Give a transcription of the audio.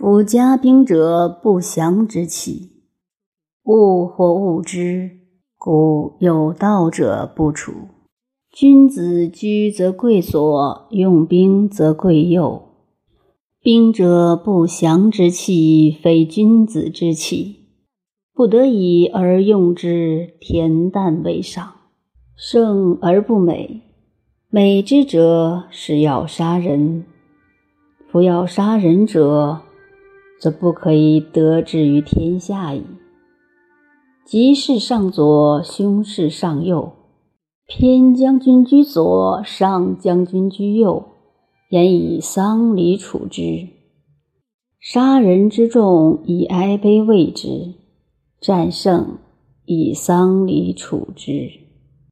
夫家兵者，不祥之器。物或物之，故有道者不处。君子居则贵所，用兵则贵右。兵者，不祥之器，非君子之器。不得已而用之，恬淡为上。胜而不美，美之者是要杀人。夫要杀人者，则不可以得志于天下矣。吉事上左，凶事上右。偏将军居左，上将军居右，言以丧礼处之。杀人之众，以哀悲慰之；战胜，以丧礼处之。